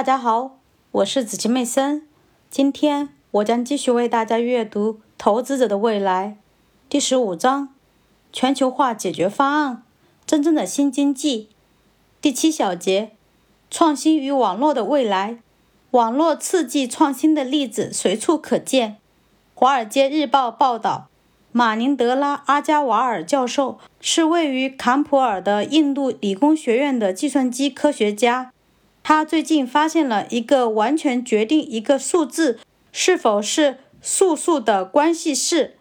大家好，我是子晴妹森。今天我将继续为大家阅读《投资者的未来》第十五章：全球化解决方案，真正的新经济。第七小节：创新与网络的未来。网络刺激创新的例子随处可见。《华尔街日报》报道，马宁德拉·阿加瓦尔教授是位于坎普尔的印度理工学院的计算机科学家。他最近发现了一个完全决定一个数字是否是素数的关系式，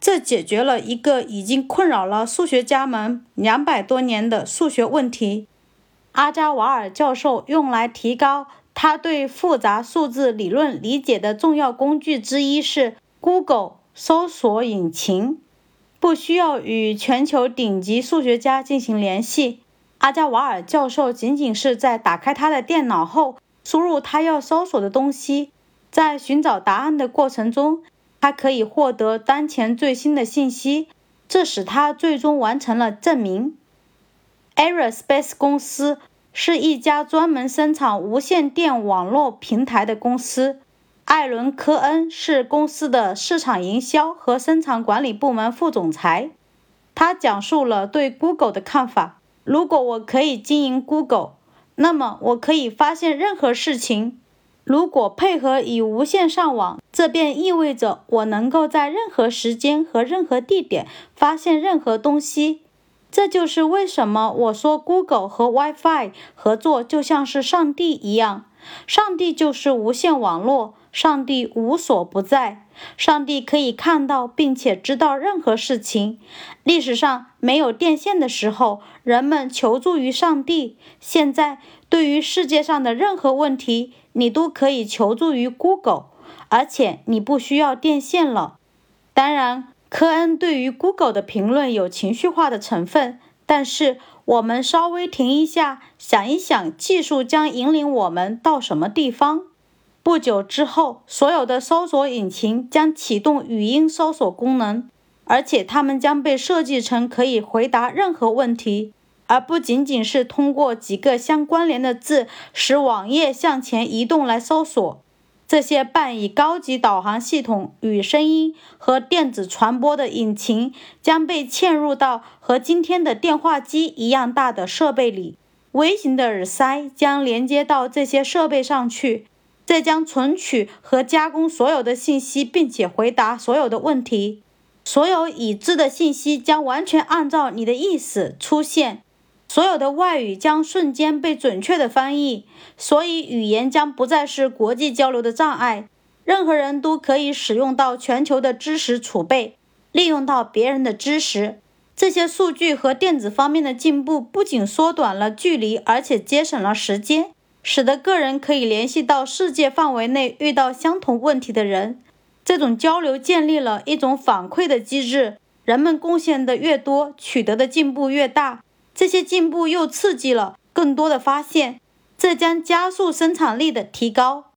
这解决了一个已经困扰了数学家们两百多年的数学问题。阿加瓦尔教授用来提高他对复杂数字理论理解的重要工具之一是 Google 搜索引擎，不需要与全球顶级数学家进行联系。阿加瓦尔教授仅仅是在打开他的电脑后，输入他要搜索的东西，在寻找答案的过程中，他可以获得当前最新的信息，这使他最终完成了证明。Aerospace 公司是一家专门生产无线电网络平台的公司。艾伦·科恩是公司的市场营销和生产管理部门副总裁。他讲述了对 Google 的看法。如果我可以经营 Google，那么我可以发现任何事情。如果配合以无线上网，这便意味着我能够在任何时间和任何地点发现任何东西。这就是为什么我说 Google 和 WiFi 合作就像是上帝一样。上帝就是无线网络，上帝无所不在。上帝可以看到并且知道任何事情。历史上没有电线的时候，人们求助于上帝。现在，对于世界上的任何问题，你都可以求助于 Google，而且你不需要电线了。当然，科恩对于 Google 的评论有情绪化的成分，但是我们稍微停一下，想一想，技术将引领我们到什么地方？不久之后，所有的搜索引擎将启动语音搜索功能，而且它们将被设计成可以回答任何问题，而不仅仅是通过几个相关联的字使网页向前移动来搜索。这些伴以高级导航系统与声音和电子传播的引擎将被嵌入到和今天的电话机一样大的设备里，微型的耳塞将连接到这些设备上去。这将存取和加工所有的信息，并且回答所有的问题。所有已知的信息将完全按照你的意思出现。所有的外语将瞬间被准确的翻译，所以语言将不再是国际交流的障碍。任何人都可以使用到全球的知识储备，利用到别人的知识。这些数据和电子方面的进步不仅缩短了距离，而且节省了时间。使得个人可以联系到世界范围内遇到相同问题的人。这种交流建立了一种反馈的机制，人们贡献的越多，取得的进步越大。这些进步又刺激了更多的发现，这将加速生产力的提高。